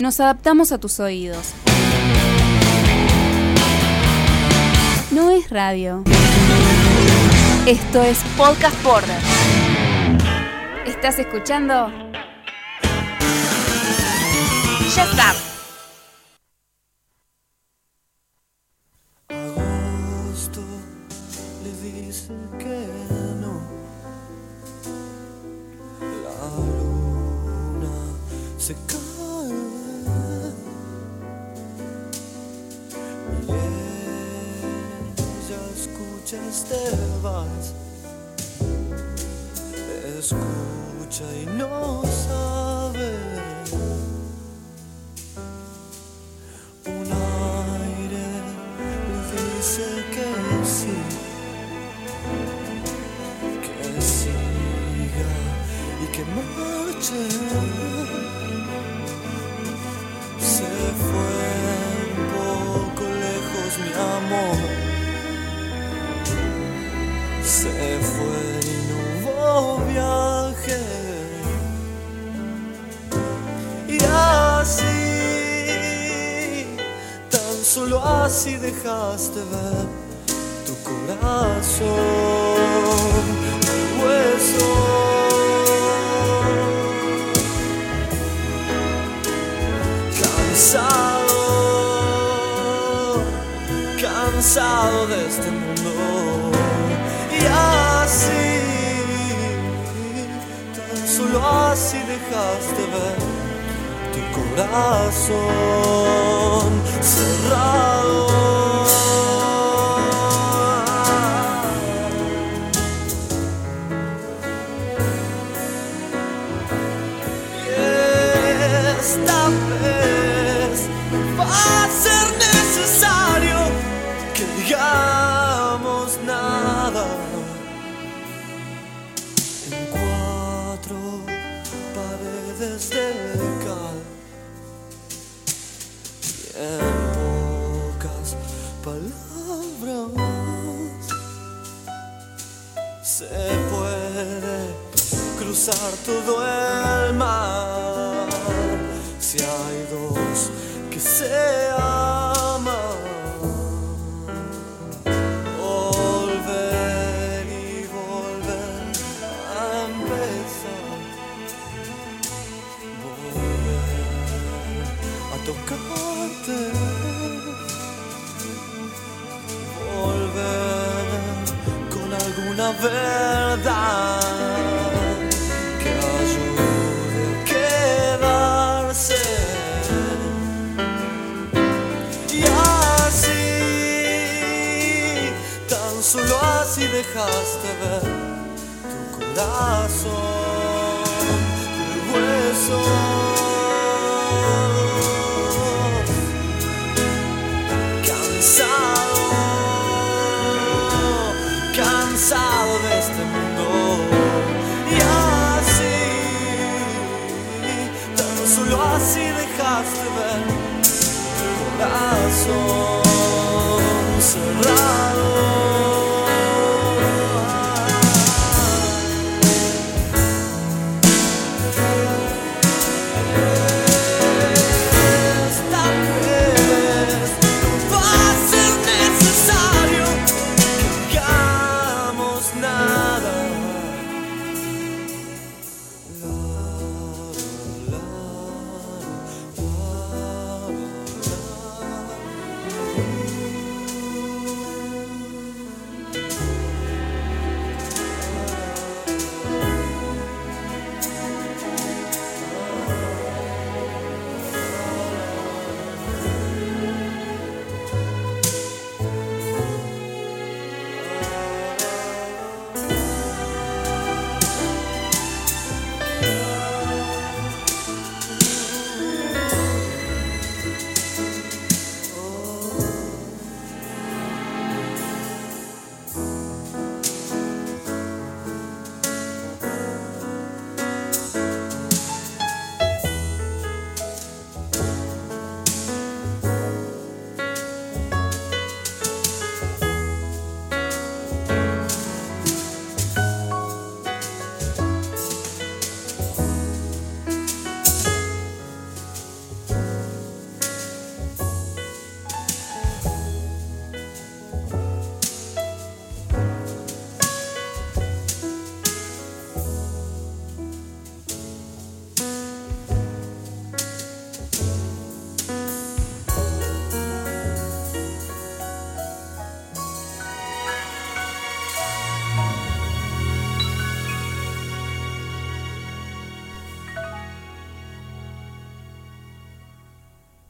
Nos adaptamos a tus oídos. No es radio. Esto es Podcast Border. ¿Estás escuchando? Ya está. Esta vez va a ser necesario que digamos nada. En cuatro paredes de cal y en pocas palabras se puede cruzar todo el mar si hay dos que se aman. Volver y volver a empezar. Volver a tocarte. Volver con alguna verdad dejaste ver tu corazón, tu hueso. Cansado, cansado de este mundo. Y así, tan solo así dejaste ver tu corazón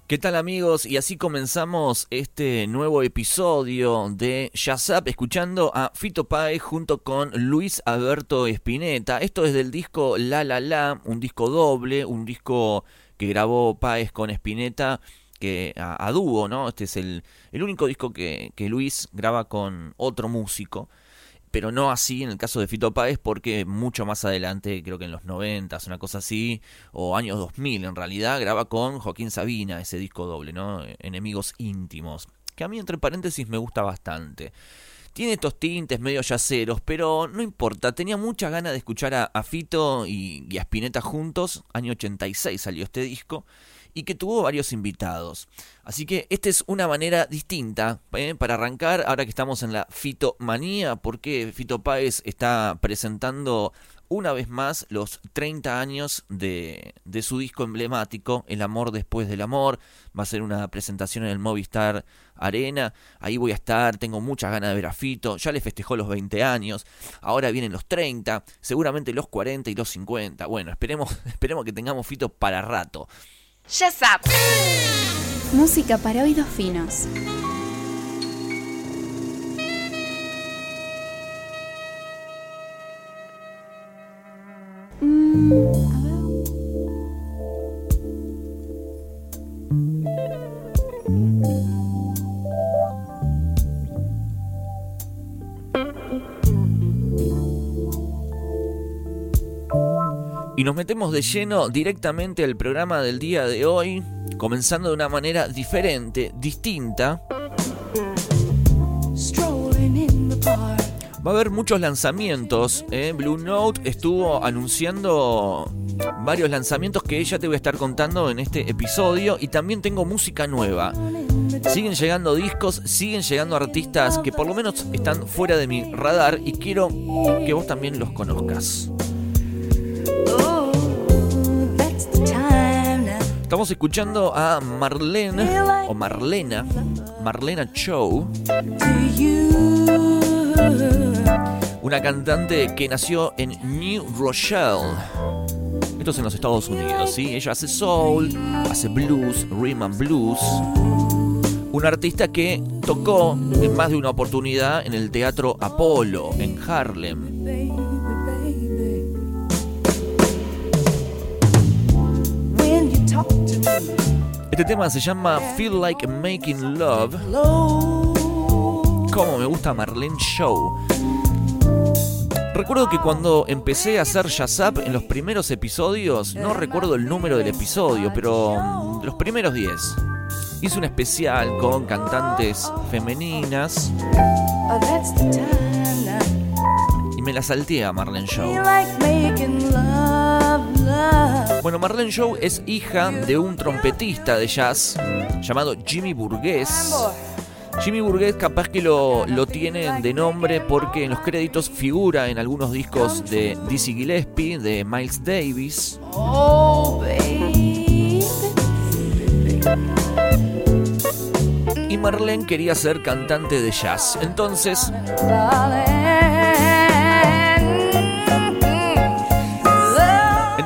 ¿Qué tal amigos? Y así comenzamos este nuevo episodio de Up escuchando a Fito Páez junto con Luis Alberto Espineta. Esto es del disco La La La, un disco doble, un disco que grabó Páez con Espineta que a, dúo, ¿no? Este es el, único disco que Luis graba con otro músico pero no así en el caso de Fito Páez porque mucho más adelante, creo que en los 90, una cosa así, o años 2000 en realidad, graba con Joaquín Sabina ese disco doble, ¿no? Enemigos íntimos, que a mí entre paréntesis me gusta bastante. Tiene estos tintes medio yaceros, pero no importa, tenía muchas ganas de escuchar a, Fito y, y a Spinetta juntos, año 86 salió este disco, y que tuvo varios invitados. Así que esta es una manera distinta ¿eh? para arrancar, ahora que estamos en la fitomanía, porque Fito Páez está presentando una vez más los 30 años de, de, su disco emblemático, El amor después del amor. Va a ser una presentación en el Movistar Arena. Ahí voy a estar, tengo muchas ganas de ver a Fito. Ya le festejó los 20 años. Ahora vienen los 30, seguramente los 40 y los 50. Bueno, esperemos, esperemos que tengamos Fito para rato. Ya sabes. Música para oídos finos. Mm, Y nos metemos de lleno directamente al programa del día de hoy, comenzando de una manera diferente, distinta. Va a haber muchos lanzamientos. ¿eh? Blue Note estuvo anunciando varios lanzamientos que ya te voy a estar contando en este episodio. Y también tengo música nueva. Siguen llegando discos, siguen llegando artistas que por lo menos están fuera de mi radar y quiero que vos también los conozcas. Estamos escuchando a Marlene o Marlena, Marlena Chow, una cantante que nació en New Rochelle. Esto es en los Estados Unidos, ¿sí? Ella hace soul, hace blues, rhythm and blues. Un artista que tocó en más de una oportunidad en el Teatro Apolo en Harlem. Este tema se llama Feel Like Making Love. Como me gusta Marlene Show. Recuerdo que cuando empecé a hacer Up en los primeros episodios, no recuerdo el número del episodio, pero mm, los primeros 10, hice un especial con cantantes femeninas. Y me la salté a Marlene Show. Bueno, Marlene Show es hija de un trompetista de jazz llamado Jimmy Burgués. Jimmy Burgués capaz que lo, lo tienen de nombre porque en los créditos figura en algunos discos de Dizzy Gillespie, de Miles Davis. Y Marlene quería ser cantante de jazz. Entonces...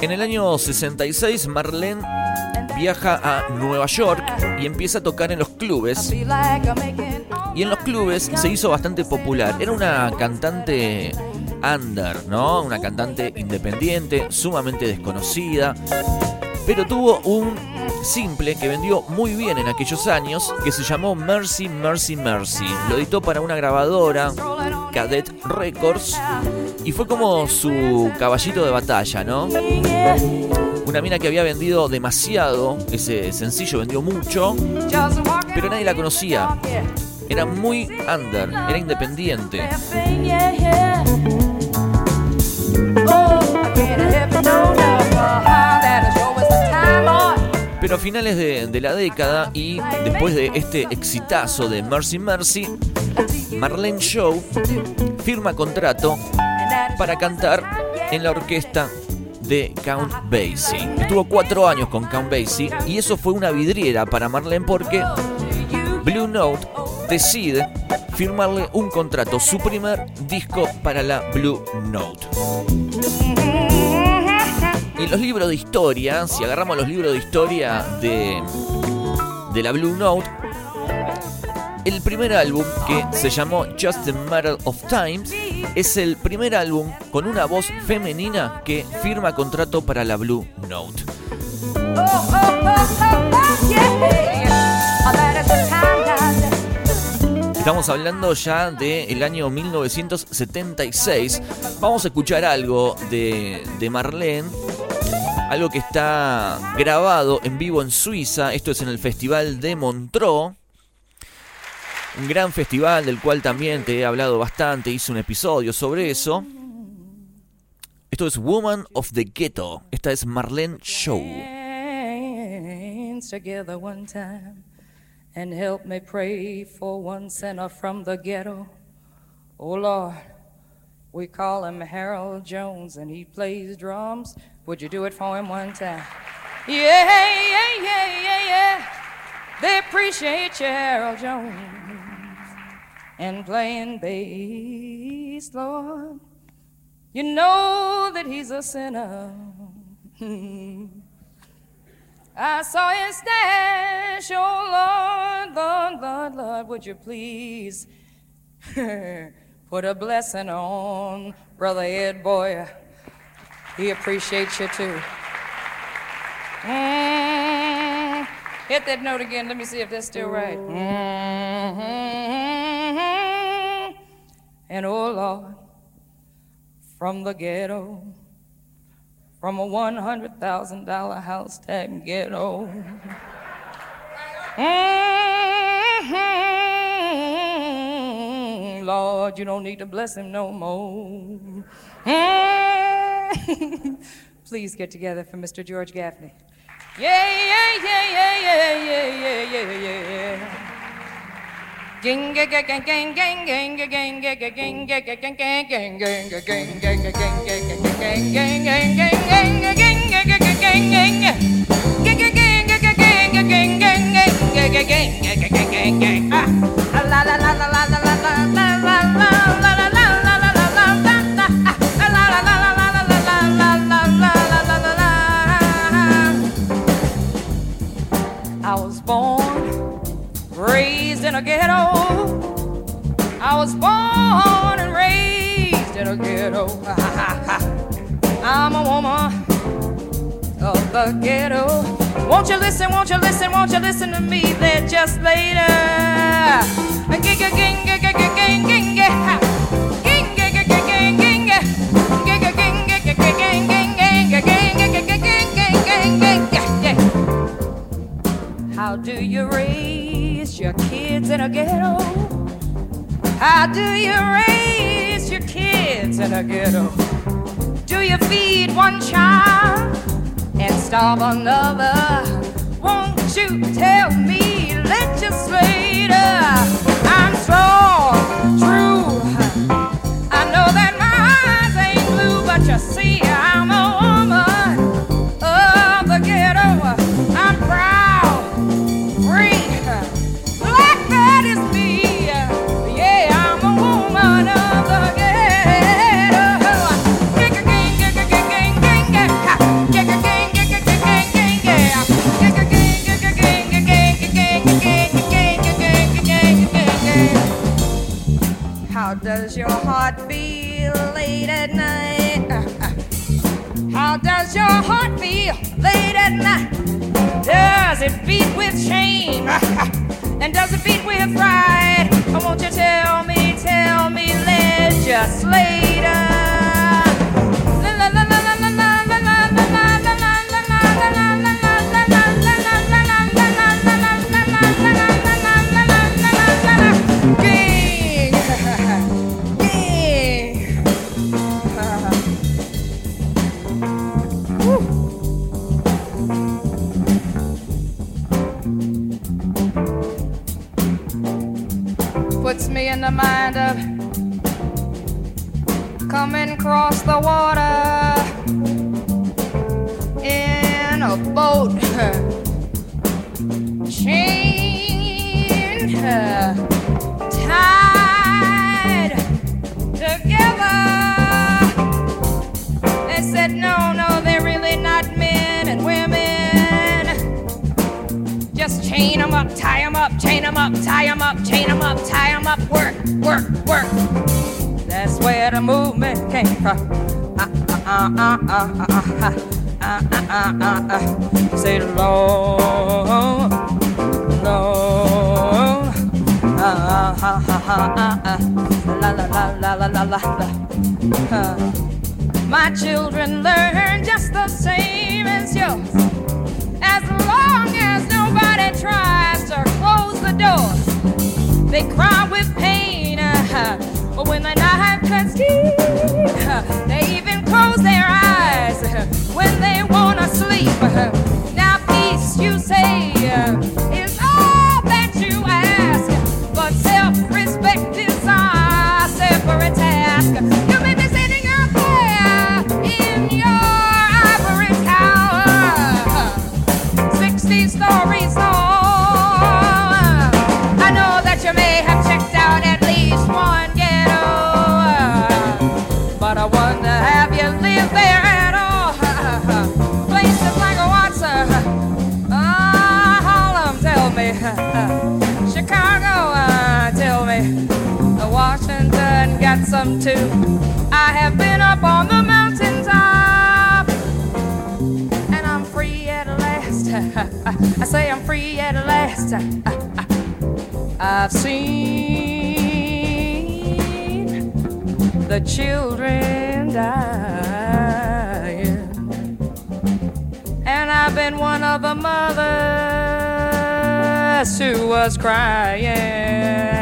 En el año 66, Marlene viaja a Nueva York y empieza a tocar en los clubes. Y en los clubes se hizo bastante popular. Era una cantante under, ¿no? Una cantante independiente, sumamente desconocida. Pero tuvo un simple que vendió muy bien en aquellos años, que se llamó Mercy, Mercy, Mercy. Lo editó para una grabadora, Cadet Records, y fue como su caballito de batalla, ¿no? Una mina que había vendido demasiado, ese sencillo vendió mucho, pero nadie la conocía. Era muy under, era independiente. Pero a finales de, la década y después de este exitazo de Mercy Mercy, Marlene Show firma contrato para cantar en la orquesta de Count Basie. Estuvo cuatro años con Count Basie y eso fue una vidriera para Marlene porque Blue Note decide firmarle un contrato, su primer disco para la Blue Note. Y los libros de historia, si agarramos los libros de historia de, de la Blue Note, el primer álbum que se llamó Just a Matter of Times es el primer álbum con una voz femenina que firma contrato para la Blue Note. Estamos hablando ya del año 1976. Vamos a escuchar algo de, de Marlene algo que está grabado en vivo en Suiza. Esto es en el Festival de Montreux. Un gran festival del cual también te he hablado bastante, hice un episodio sobre eso. Esto es Woman of the Ghetto. Esta es Marlene Show. Together one time and help me pray for one sinner from the ghetto. Oh Lord, we call him Harold Jones and he plays drums. Would you do it for him one time? Yeah, yeah, yeah, yeah, yeah. They appreciate you, Harold Jones, and playing bass, Lord. You know that he's a sinner. I saw his stash, oh Lord, Lord, Lord, Lord, would you please put a blessing on Brother Ed Boyer? He appreciates you too. Mm, hit that note again. Let me see if that's still right. Mm-hmm. And oh Lord, from the ghetto, from a $100,000 house tag ghetto. Mm-hmm. Lord, you don't need to bless him no more. Please get together for Mr. George Gaffney. Yeah, yeah, yeah, yeah, yeah, yeah, yeah, yeah, yeah. I was born ghetto. I was born and raised in a ghetto. I'm a woman of the ghetto. Won't you listen, won't you listen, won't you listen to me there just later? How do you raise? your kids in a ghetto? How do you raise your kids in a ghetto? Do you feed one child and starve another? Won't you tell me, legislator? I'm strong, true. I know that my eyes ain't blue, but you see, I'm it beat with shame? Say no, no, ah, ah, ah, la la la la la la la. My children learn just the same as yours. As long as nobody tries to close the door, they cry with pain. Uh-huh. But when the knife cuts deep, they even close their eyes uh, when they wanna sleep. Uh, now, peace, you say. Uh, some too. I have been up on the mountain top, and I'm free at last. I say I'm free at last. I've seen the children dying, and I've been one of the mothers who was crying.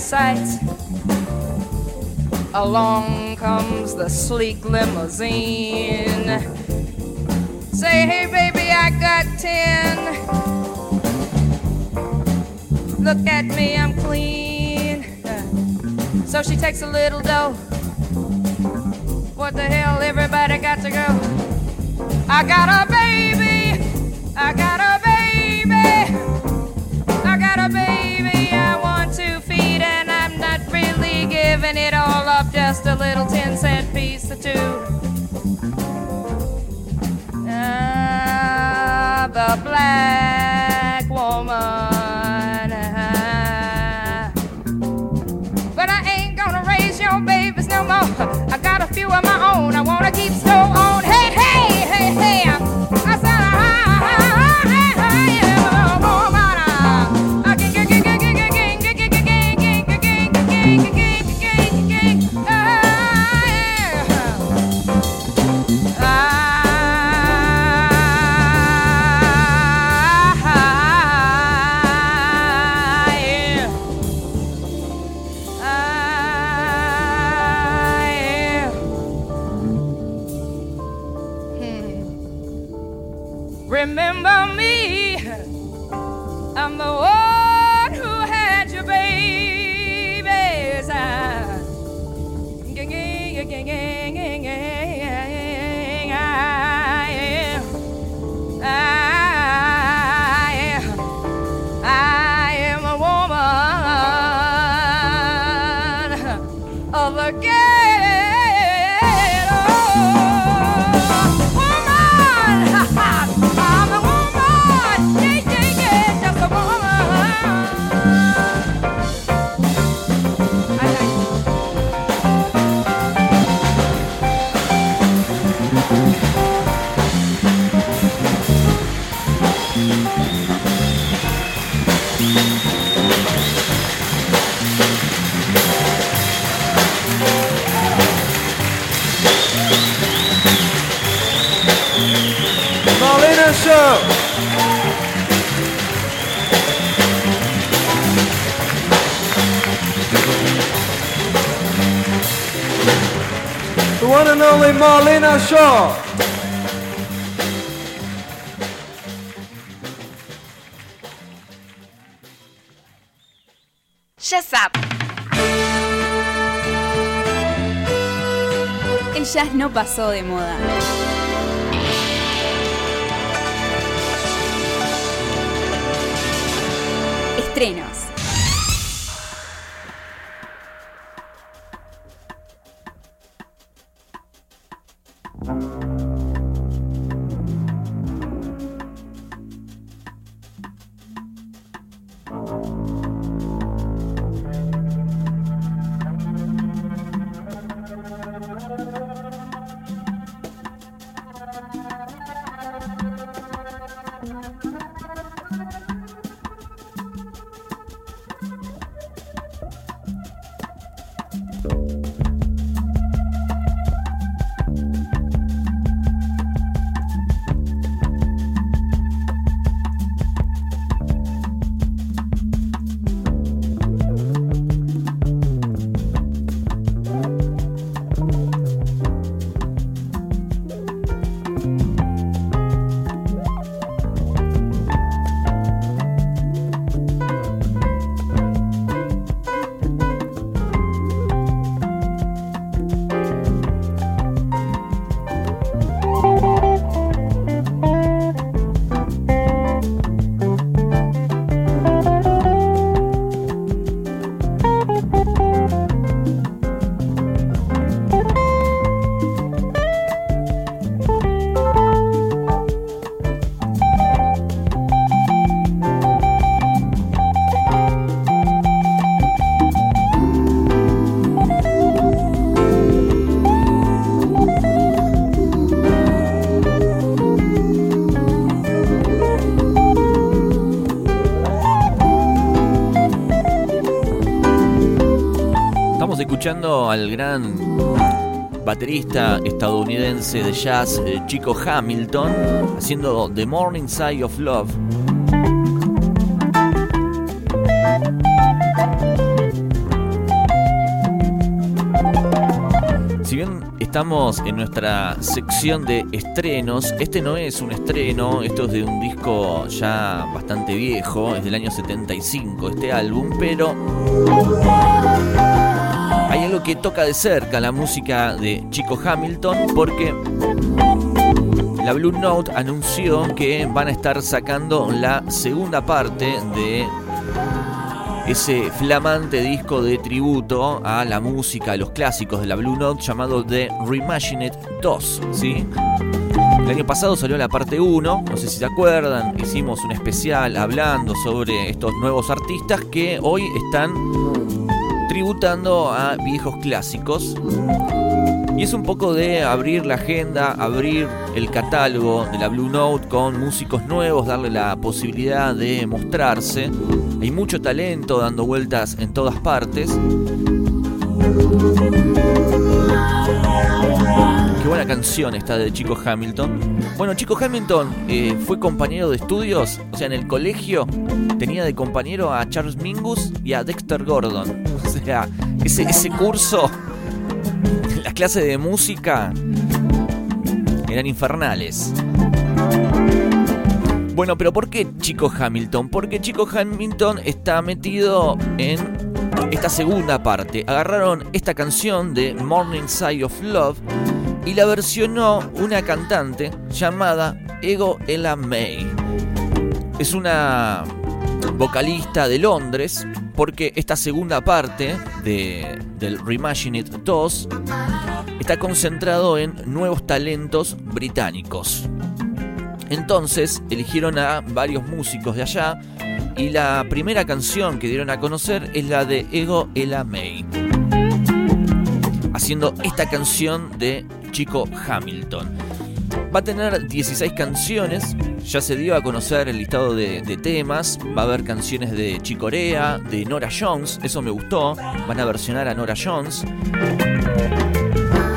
sight. Along comes the sleek limousine. Say, hey, baby, I got ten. Look at me, I'm clean. So she takes a little dough. What the hell, everybody got to go. I got a baby. summing it all up, just a little 10 cent piece or two. Ah, the black. One and only Marlena Shaw. Up. El jazz no pasó de moda. Estrenos. Al gran baterista estadounidense de jazz, eh, Chico Hamilton, haciendo The Morning Side of Love. Si bien estamos en nuestra sección de estrenos, este no es un estreno, esto es de un disco ya bastante viejo, es del año 75 este álbum, pero hay algo que toca de cerca la música de Chico Hamilton porque la Blue Note anunció que van a estar sacando la segunda parte de ese flamante disco de tributo a la música, a los clásicos de la Blue Note llamado The Reimagined 2, ¿sí? El año pasado salió la parte 1, no sé si se acuerdan, hicimos un especial hablando sobre estos nuevos artistas que hoy están tributando a viejos clásicos. Y es un poco de abrir la agenda, abrir el catálogo de la Blue Note con músicos nuevos, darle la posibilidad de mostrarse. Hay mucho talento dando vueltas en todas partes. Qué buena canción esta de Chico Hamilton. Bueno, Chico Hamilton eh, fue compañero de estudios, o sea, en el colegio tenía de compañero a Charles Mingus y a Dexter Gordon. Ese, ese curso, las clases de música eran infernales. Bueno, pero ¿por qué Chico Hamilton? Porque Chico Hamilton está metido en esta segunda parte. Agarraron esta canción de Morning Side of Love y la versionó una cantante llamada Ego Ella May. Es una vocalista de Londres porque esta segunda parte de, del Reimagine It 2 está concentrado en nuevos talentos británicos. Entonces eligieron a varios músicos de allá y la primera canción que dieron a conocer es la de Ego Ella May, haciendo esta canción de Chico Hamilton. Va a tener 16 canciones, ya se dio a conocer el listado de, temas, va a haber canciones de Chicorea, de Nora Jones, eso me gustó, van a versionar a Nora Jones.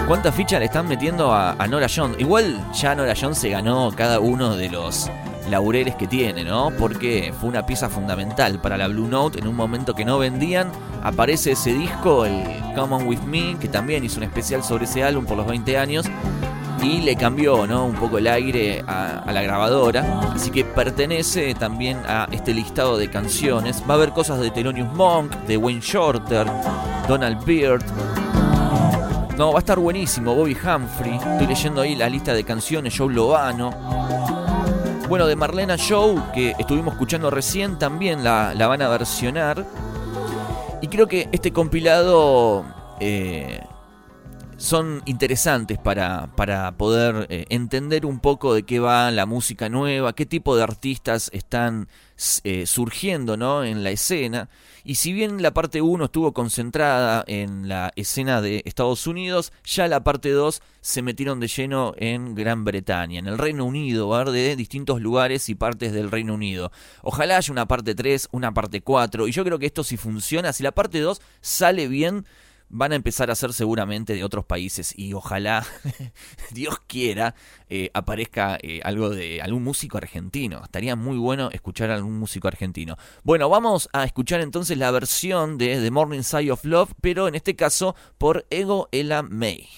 ¿Cuántas fichas le están metiendo a, Nora Jones? Igual ya Nora Jones se ganó cada uno de los laureles que tiene, ¿no? Porque fue una pieza fundamental para la Blue Note en un momento que no vendían. Aparece ese disco, el Come On With Me, que también hizo un especial sobre ese álbum por los 20 años. Y le cambió ¿no? un poco el aire a, la grabadora. Así que pertenece también a este listado de canciones. Va a haber cosas de Thelonious Monk, de Wayne Shorter, Donald Beard, no, va a estar buenísimo. Bobby Humphrey. Estoy leyendo ahí la lista de canciones. Joe Lovano. Bueno, de Marlena Show, que estuvimos escuchando recién, también la, van a versionar. Y creo que este compilado eh, son interesantes para, para poder eh, entender un poco de qué va la música nueva, qué tipo de artistas están eh, surgiendo ¿no? en la escena. Y si bien la parte 1 estuvo concentrada en la escena de Estados Unidos, ya la parte 2 se metieron de lleno en Gran Bretaña, en el Reino Unido, de distintos lugares y partes del Reino Unido. Ojalá haya una parte 3, una parte 4, y yo creo que esto si funciona, si la parte 2 sale bien, van a empezar a ser seguramente de otros países y ojalá, Dios quiera, eh, aparezca eh, algo de algún músico argentino. Estaría muy bueno escuchar a algún músico argentino. Bueno, vamos a escuchar entonces la versión de The Morning Side of Love, pero en este caso por Ego Ella May.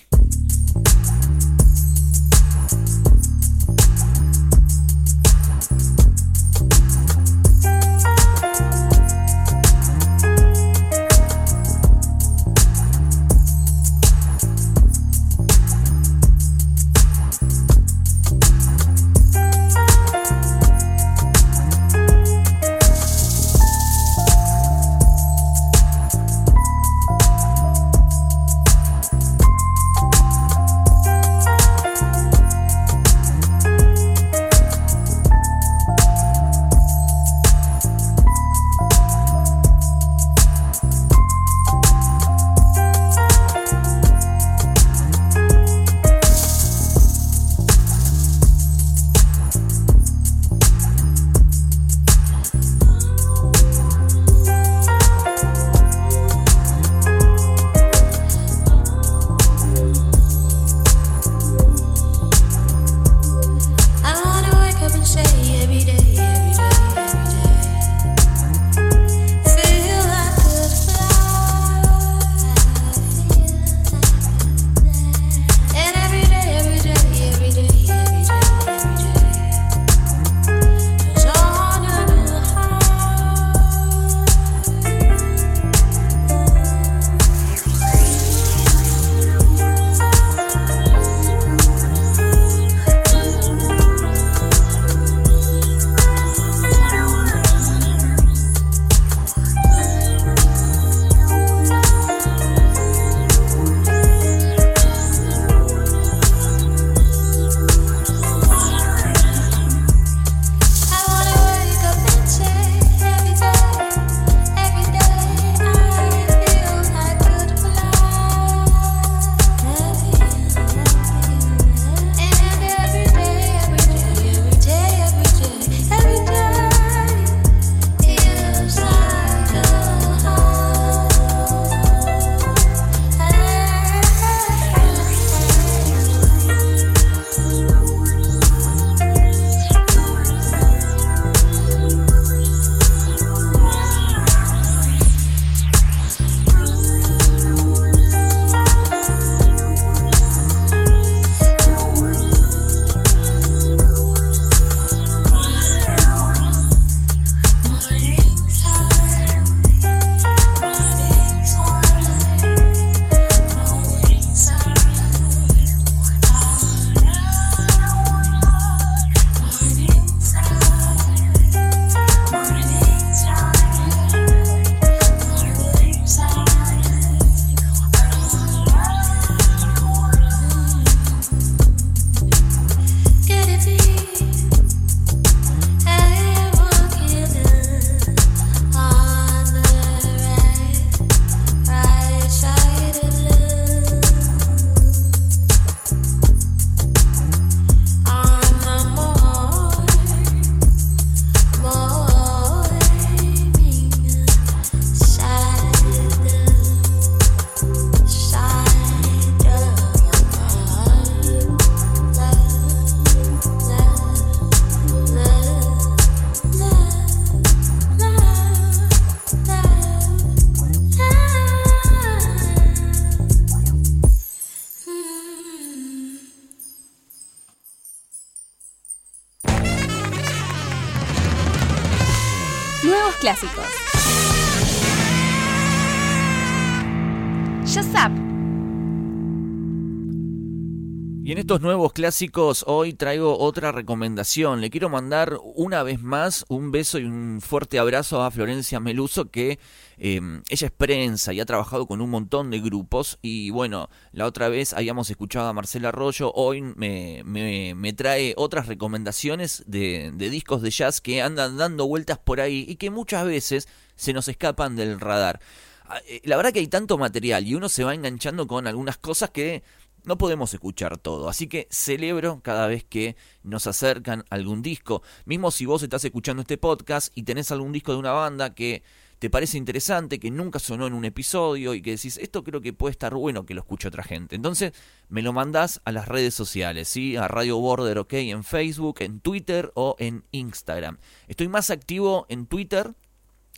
Clásicos hoy traigo otra recomendación. Le quiero mandar una vez más un beso y un fuerte abrazo a Florencia Meluso que em, ella es prensa y ha trabajado con un montón de grupos y bueno, la otra vez habíamos escuchado a Marcela Arroyo, hoy me, me, trae otras recomendaciones de, de discos de jazz que andan dando vueltas por ahí y que muchas veces se nos escapan del radar. Ah, eh, la verdad que hay tanto material y uno se va enganchando con algunas cosas que no podemos escuchar todo, así que celebro cada vez que nos acercan algún disco. Mismo si vos estás escuchando este podcast y tenés algún disco de una banda que te parece interesante, que nunca sonó en un episodio y que decís, esto creo que puede estar bueno que lo escuche otra gente. Entonces me lo mandás a las redes sociales, ¿sí? A Radio Border, ¿ok? En Facebook, en Twitter o en Instagram. Estoy más activo en Twitter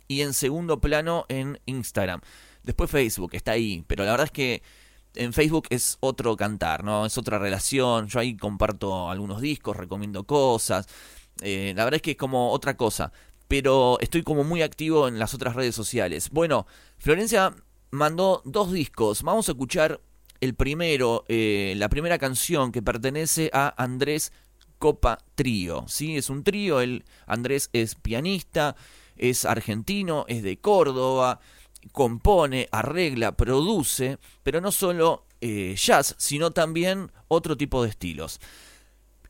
y en segundo plano en Instagram. Después Facebook, está ahí, pero la verdad es que en Facebook es otro cantar, ¿no? Es otra relación. Yo ahí comparto algunos discos, recomiendo cosas. Eh, la verdad es que es como otra cosa. Pero estoy como muy activo en las otras redes sociales. Bueno, Florencia mandó dos discos. Vamos a escuchar el primero, eh, la primera canción que pertenece a Andrés Copa Trío. ¿sí? Es un trío, el Andrés es pianista, es argentino, es de Córdoba compone, arregla, produce, pero no solo eh, jazz, sino también otro tipo de estilos.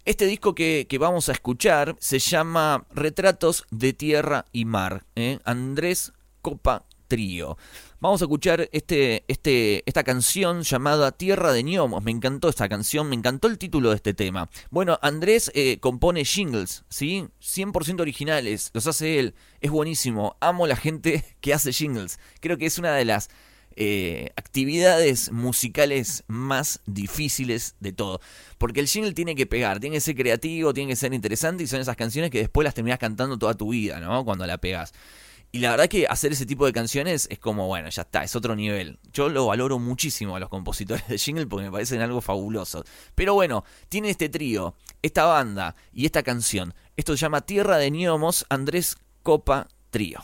Este disco que, vamos a escuchar se llama Retratos de Tierra y Mar, ¿eh? Andrés Copa Trío. Vamos a escuchar este, este, esta canción llamada Tierra de Gnomos. Me encantó esta canción, me encantó el título de este tema. Bueno, Andrés eh, compone jingles, ¿sí? 100% originales, los hace él. Es buenísimo. Amo la gente que hace jingles. Creo que es una de las eh, actividades musicales más difíciles de todo. Porque el jingle tiene que pegar, tiene que ser creativo, tiene que ser interesante y son esas canciones que después las terminas cantando toda tu vida, ¿no? Cuando la pegas. Y la verdad que hacer ese tipo de canciones es como, bueno, ya está, es otro nivel. Yo lo valoro muchísimo a los compositores de jingle porque me parecen algo fabuloso. Pero bueno, tiene este trío, esta banda y esta canción. Esto se llama Tierra de Niomos, Andrés Copa Trío.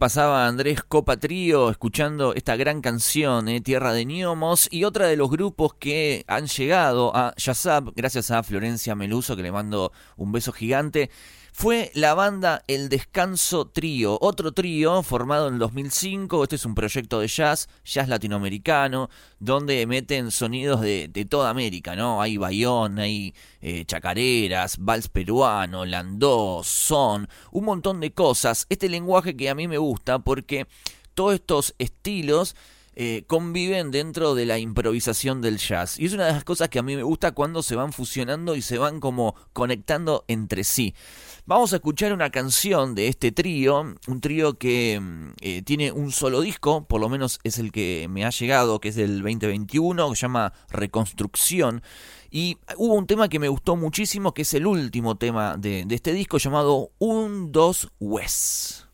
Pasaba Andrés Copa Trío escuchando esta gran canción, eh, Tierra de Niomos, y otra de los grupos que han llegado a Yazap, gracias a Florencia Meluso, que le mando un beso gigante, fue la banda El Descanso Trío, otro trío formado en 2005. Este es un proyecto de jazz, jazz latinoamericano, donde meten sonidos de, toda América, ¿no? Hay bayón, hay eh, chacareras, vals peruano, landó, son, un montón de cosas. Este lenguaje que a mí me gusta porque todos estos estilos eh, conviven dentro de la improvisación del jazz. Y es una de las cosas que a mí me gusta cuando se van fusionando y se van como conectando entre sí. Vamos a escuchar una canción de este trío, un trío que mm, eh, tiene un solo disco, por lo menos es el que me ha llegado, que es del 2021, que se llama Reconstrucción. Y hubo un tema que me gustó muchísimo, que es el último tema de, este disco, llamado Un, Dos, Wes.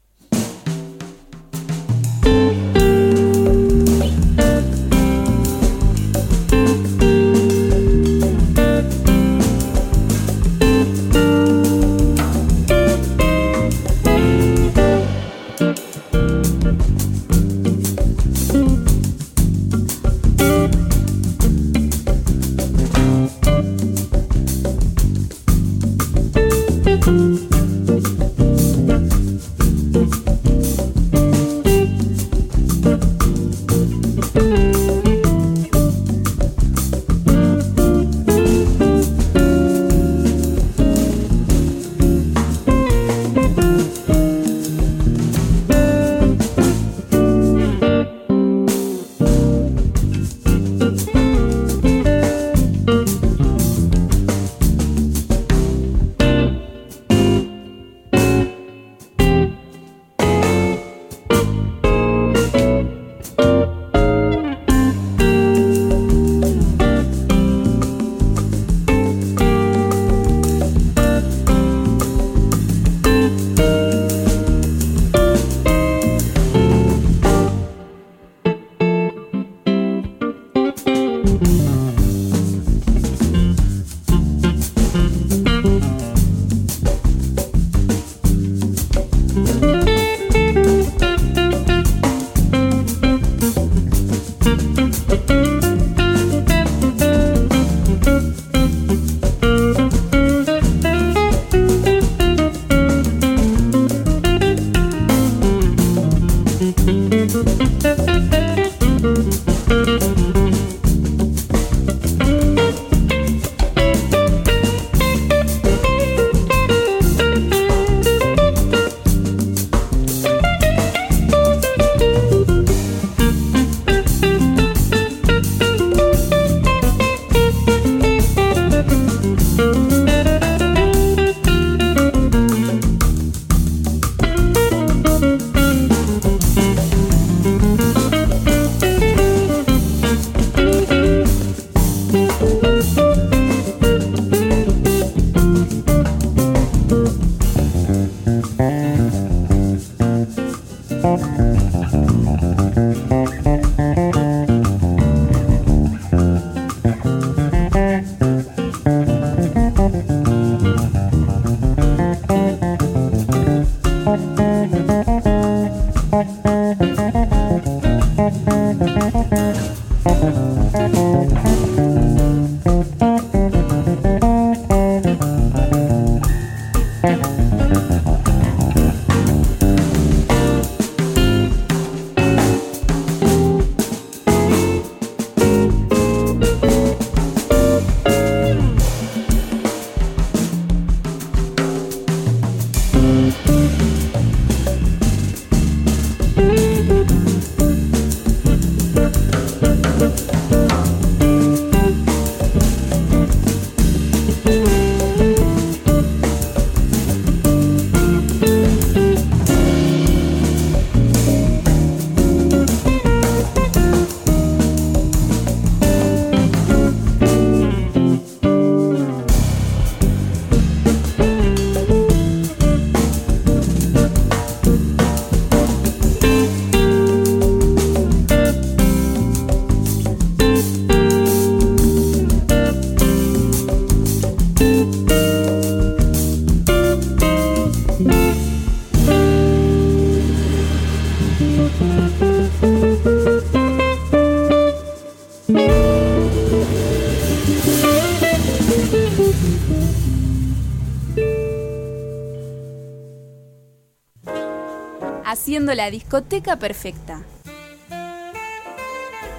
La discoteca perfecta.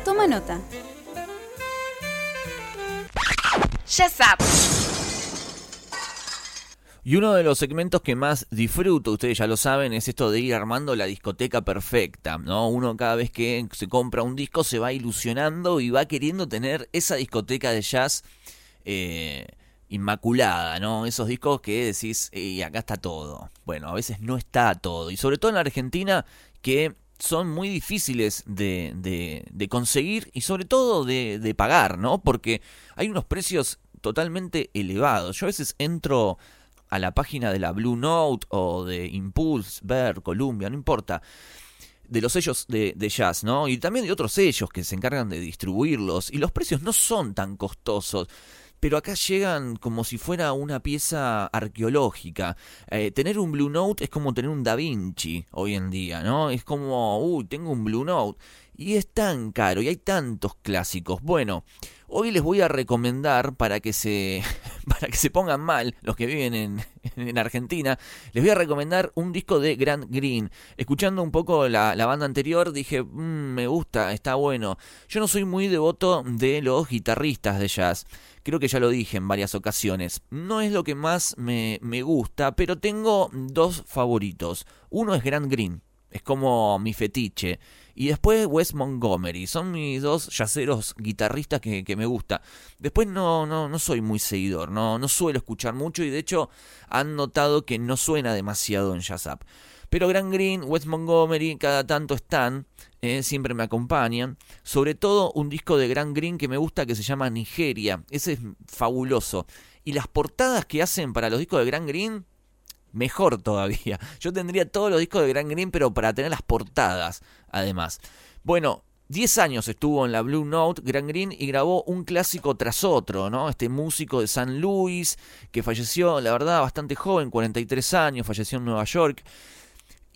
Toma nota. Sabes. Y uno de los segmentos que más disfruto, ustedes ya lo saben, es esto de ir armando la discoteca perfecta, ¿no? Uno cada vez que se compra un disco se va ilusionando y va queriendo tener esa discoteca de jazz eh, inmaculada, ¿no? Esos discos que decís, y acá está todo. Bueno, a veces no está todo. Y sobre todo en la Argentina, que son muy difíciles de, de, conseguir y sobre todo de, de pagar, ¿no? Porque hay unos precios totalmente elevados. Yo a veces entro a la página de la Blue Note o de Impulse, Ver, Columbia, no importa, de los sellos de, jazz, ¿no? Y también de otros sellos que se encargan de distribuirlos. Y los precios no son tan costosos. Pero acá llegan como si fuera una pieza arqueológica. Eh, tener un Blue Note es como tener un Da Vinci hoy en día, ¿no? Es como, uy, tengo un Blue Note. Y es tan caro y hay tantos clásicos. Bueno, Hoy les voy a recomendar para que se para que se pongan mal los que viven en, en Argentina, les voy a recomendar un disco de Grant Green. Escuchando un poco la, banda anterior dije, mm, me gusta, está bueno. Yo no soy muy devoto de los guitarristas de jazz. Creo que ya lo dije en varias ocasiones. No es lo que más me, me gusta, pero tengo dos favoritos. Uno es Grant Green, es como mi fetiche. Y después Wes Montgomery. Son mis dos yaceros guitarristas que, me gusta. Después no, no, no soy muy seguidor, no, no suelo escuchar mucho y de hecho han notado que no suena demasiado en Jazz Up. Pero Gran Green, Wes Montgomery, cada tanto están, eh, siempre me acompañan. Sobre todo un disco de Gran Green que me gusta que se llama Nigeria. Ese es fabuloso. Y las portadas que hacen para los discos de Gran Green mejor todavía. Yo tendría todos los discos de Gran Green, pero para tener las portadas, además. Bueno, 10 años estuvo en la Blue Note Gran Green y grabó un clásico tras otro, ¿no? Este músico de San Luis, que falleció, la verdad, bastante joven, 43 años, falleció en Nueva York.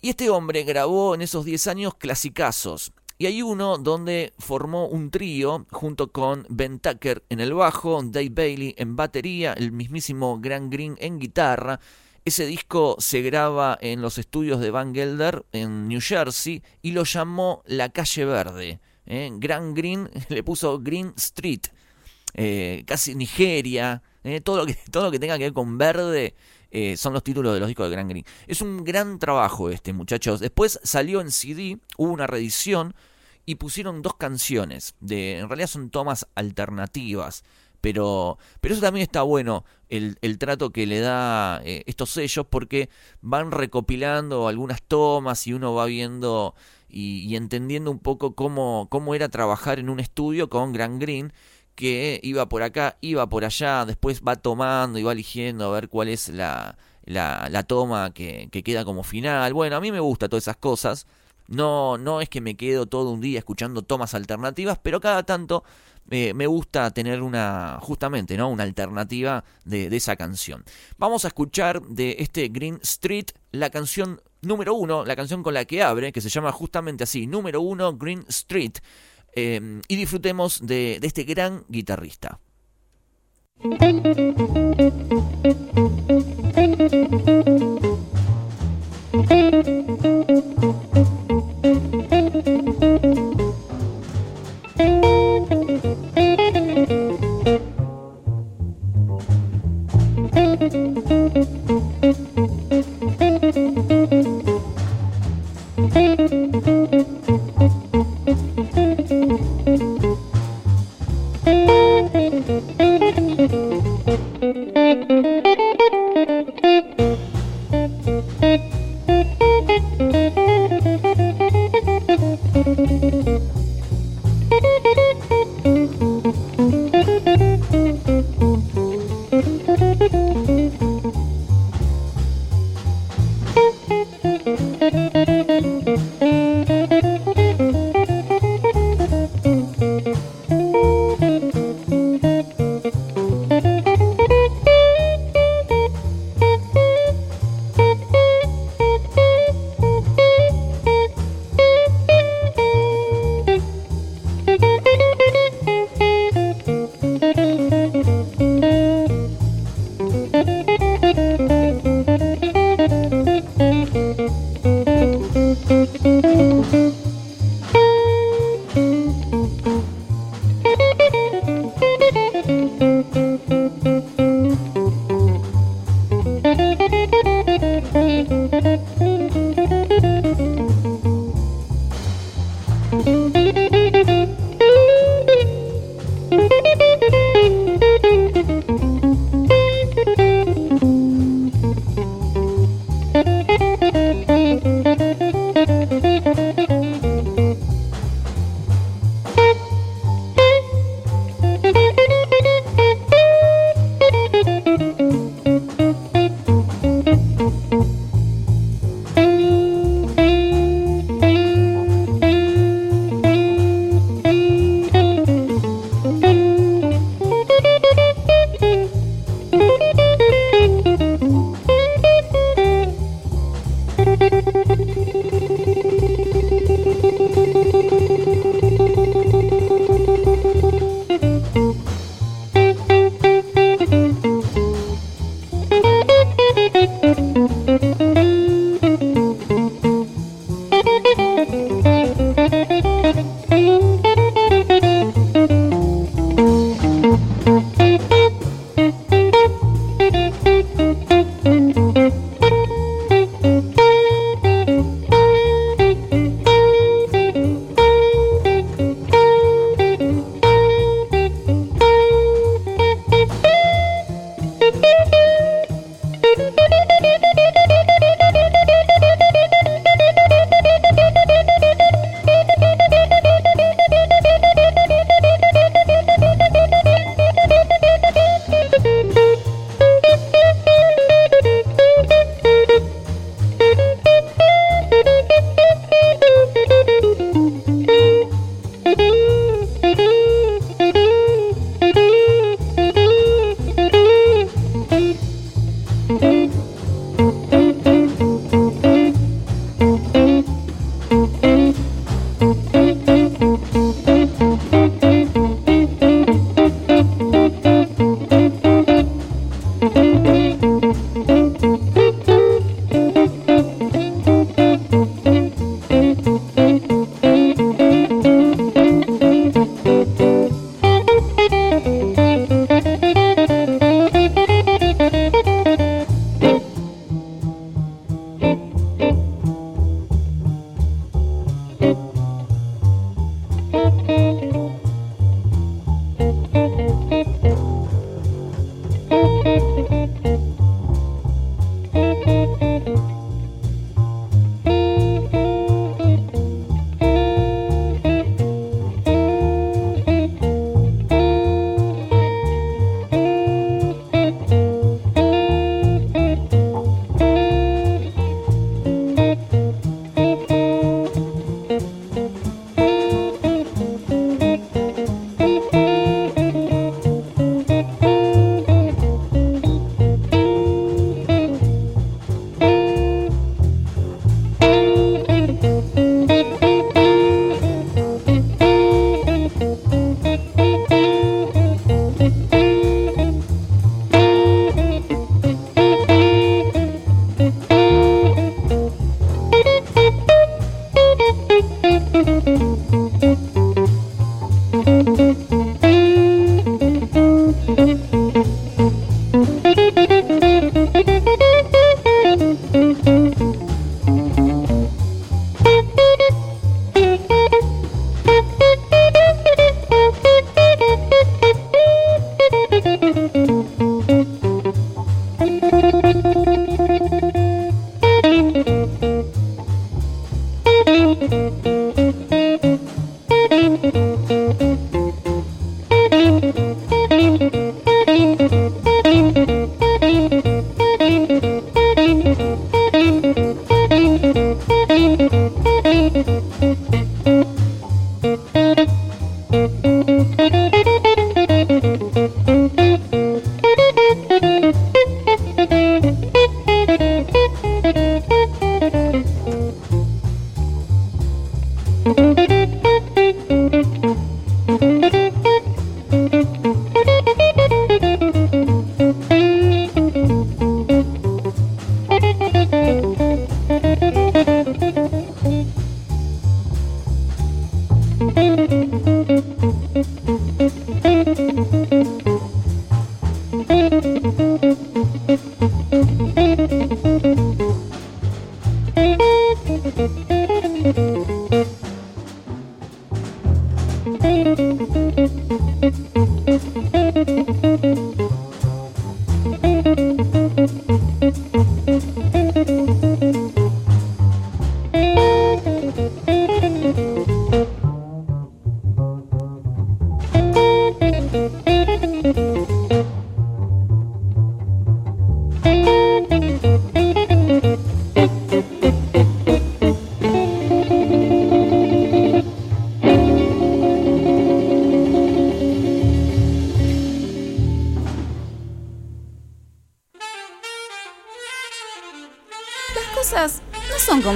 Y este hombre grabó en esos 10 años clasicazos. Y hay uno donde formó un trío junto con Ben Tucker en el bajo, Dave Bailey en batería, el mismísimo Gran Green en guitarra ese disco se graba en los estudios de Van Gelder en New Jersey y lo llamó La Calle Verde. ¿eh? Grand Green le puso Green Street, eh, casi Nigeria, ¿eh? todo, lo que, todo lo que tenga que ver con verde son los títulos de los discos de Grand Green. Es un gran trabajo este, muchachos. Después salió en CD, hubo una reedición y pusieron dos canciones. De, en realidad son tomas alternativas pero, pero eso también está bueno, el, el trato que le da eh, estos sellos, porque van recopilando algunas tomas y uno va viendo y, entendiendo un poco cómo, cómo era trabajar en un estudio con Grand Green, que iba por acá, iba por allá, después va tomando y va eligiendo a ver cuál es la, la, la toma que, que queda como final. Bueno, a mí me gusta todas esas cosas. No, no es que me quedo todo un día escuchando tomas alternativas, pero cada tanto eh, me gusta tener una, justamente, ¿no? Una alternativa de, de, esa canción. Vamos a escuchar de este Green Street la canción número uno, la canción con la que abre, que se llama justamente así, número uno Green Street. Eh, y disfrutemos de, de este gran guitarrista.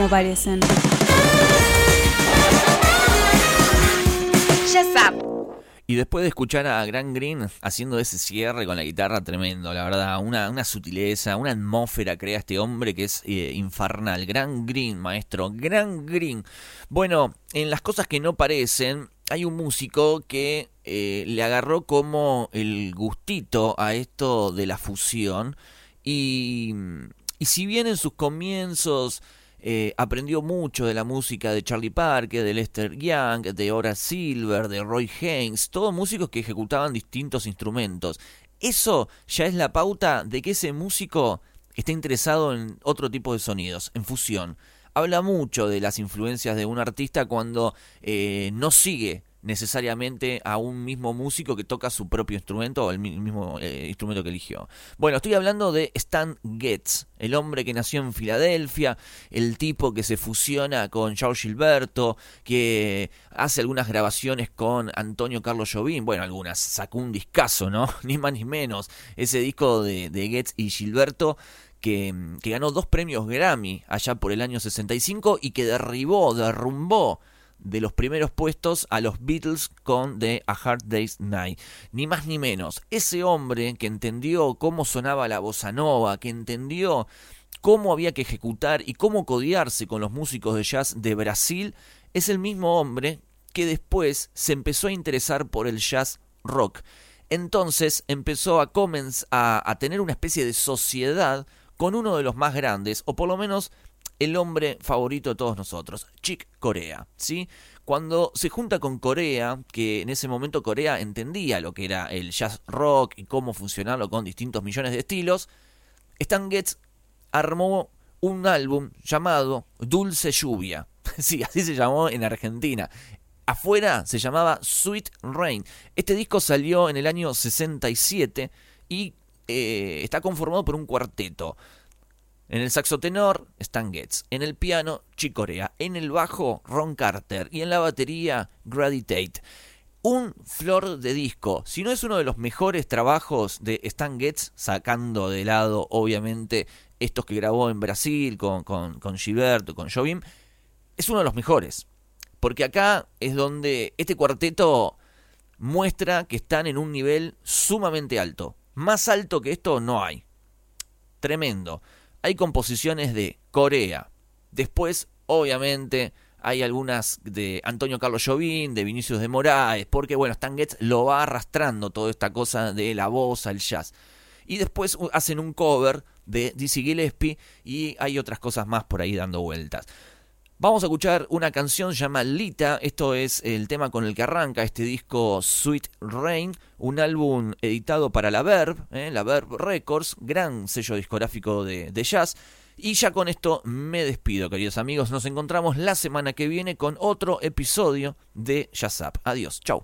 parecen. Y después de escuchar a Gran Green haciendo ese cierre con la guitarra tremendo, la verdad, una, una sutileza, una atmósfera crea este hombre que es eh, infernal. Gran Green, maestro, Gran Green. Bueno, en las cosas que no parecen, hay un músico que eh, le agarró como el gustito a esto de la fusión. Y, y si bien en sus comienzos eh, aprendió mucho de la música de Charlie Parker, de Lester Young, de Horace Silver, de Roy Haynes, todos músicos que ejecutaban distintos instrumentos. Eso ya es la pauta de que ese músico está interesado en otro tipo de sonidos, en fusión. Habla mucho de las influencias de un artista cuando eh, no sigue necesariamente a un mismo músico que toca su propio instrumento o el mismo eh, instrumento que eligió. Bueno, estoy hablando de Stan Getz, el hombre que nació en Filadelfia, el tipo que se fusiona con Charles Gilberto, que hace algunas grabaciones con Antonio Carlos Jobim, bueno, algunas, sacó un discazo, ¿no? Ni más ni menos, ese disco de, de Getz y Gilberto que, que, ganó dos premios Grammy allá por el año 65 y que derribó, derrumbó de los primeros puestos a los Beatles con The A Hard Day's Night. Ni más ni menos. Ese hombre que entendió cómo sonaba la bossa nova, que entendió cómo había que ejecutar y cómo codiarse con los músicos de jazz de Brasil, es el mismo hombre que después se empezó a interesar por el jazz rock. Entonces empezó a, a, a tener una especie de sociedad con uno de los más grandes, o por lo menos el hombre favorito de todos nosotros, Chick Corea, ¿sí? Cuando se junta con Corea, que en ese momento Corea entendía lo que era el jazz rock y cómo funcionarlo con distintos millones de estilos, Stan Getz armó un álbum llamado Dulce Lluvia. Sí, así se llamó en Argentina. Afuera se llamaba Sweet Rain. Este disco salió en el año 67 y eh, está conformado por un cuarteto. En el saxo tenor, Stan Getz. En el piano, Chicorea. En el bajo, Ron Carter. Y en la batería, Grady Tate. Un flor de disco. Si no es uno de los mejores trabajos de Stan Getz, sacando de lado, obviamente, estos que grabó en Brasil con, con, con Gilberto, con Jobim, es uno de los mejores. Porque acá es donde este cuarteto muestra que están en un nivel sumamente alto. Más alto que esto no hay. Tremendo hay composiciones de Corea. Después, obviamente, hay algunas de Antonio Carlos Jobim, de Vinicius de Moraes, porque bueno, Stan Getz lo va arrastrando toda esta cosa de la voz al jazz. Y después hacen un cover de Dizzy Gillespie y hay otras cosas más por ahí dando vueltas. Vamos a escuchar una canción llamada Lita, esto es el tema con el que arranca este disco Sweet Rain, un álbum editado para la Verb, eh, la Verb Records, gran sello discográfico de, de jazz. Y ya con esto me despido, queridos amigos. Nos encontramos la semana que viene con otro episodio de Jazz Up. Adiós, chau.